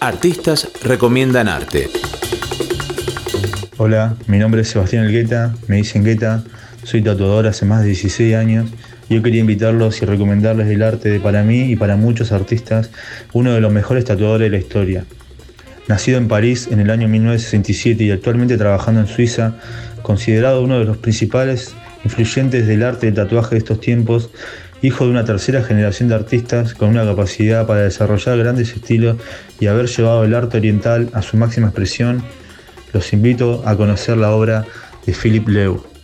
Artistas recomiendan arte. Hola, mi nombre es Sebastián Elgueta, me dicen Gueta, soy tatuador hace más de 16 años yo quería invitarlos y recomendarles el arte de para mí y para muchos artistas, uno de los mejores tatuadores de la historia. Nacido en París en el año 1967 y actualmente trabajando en Suiza, considerado uno de los principales influyentes del arte de tatuaje de estos tiempos, hijo de una tercera generación de artistas con una capacidad para desarrollar grandes estilos y haber llevado el arte oriental a su máxima expresión, los invito a conocer la obra de Philip Leu.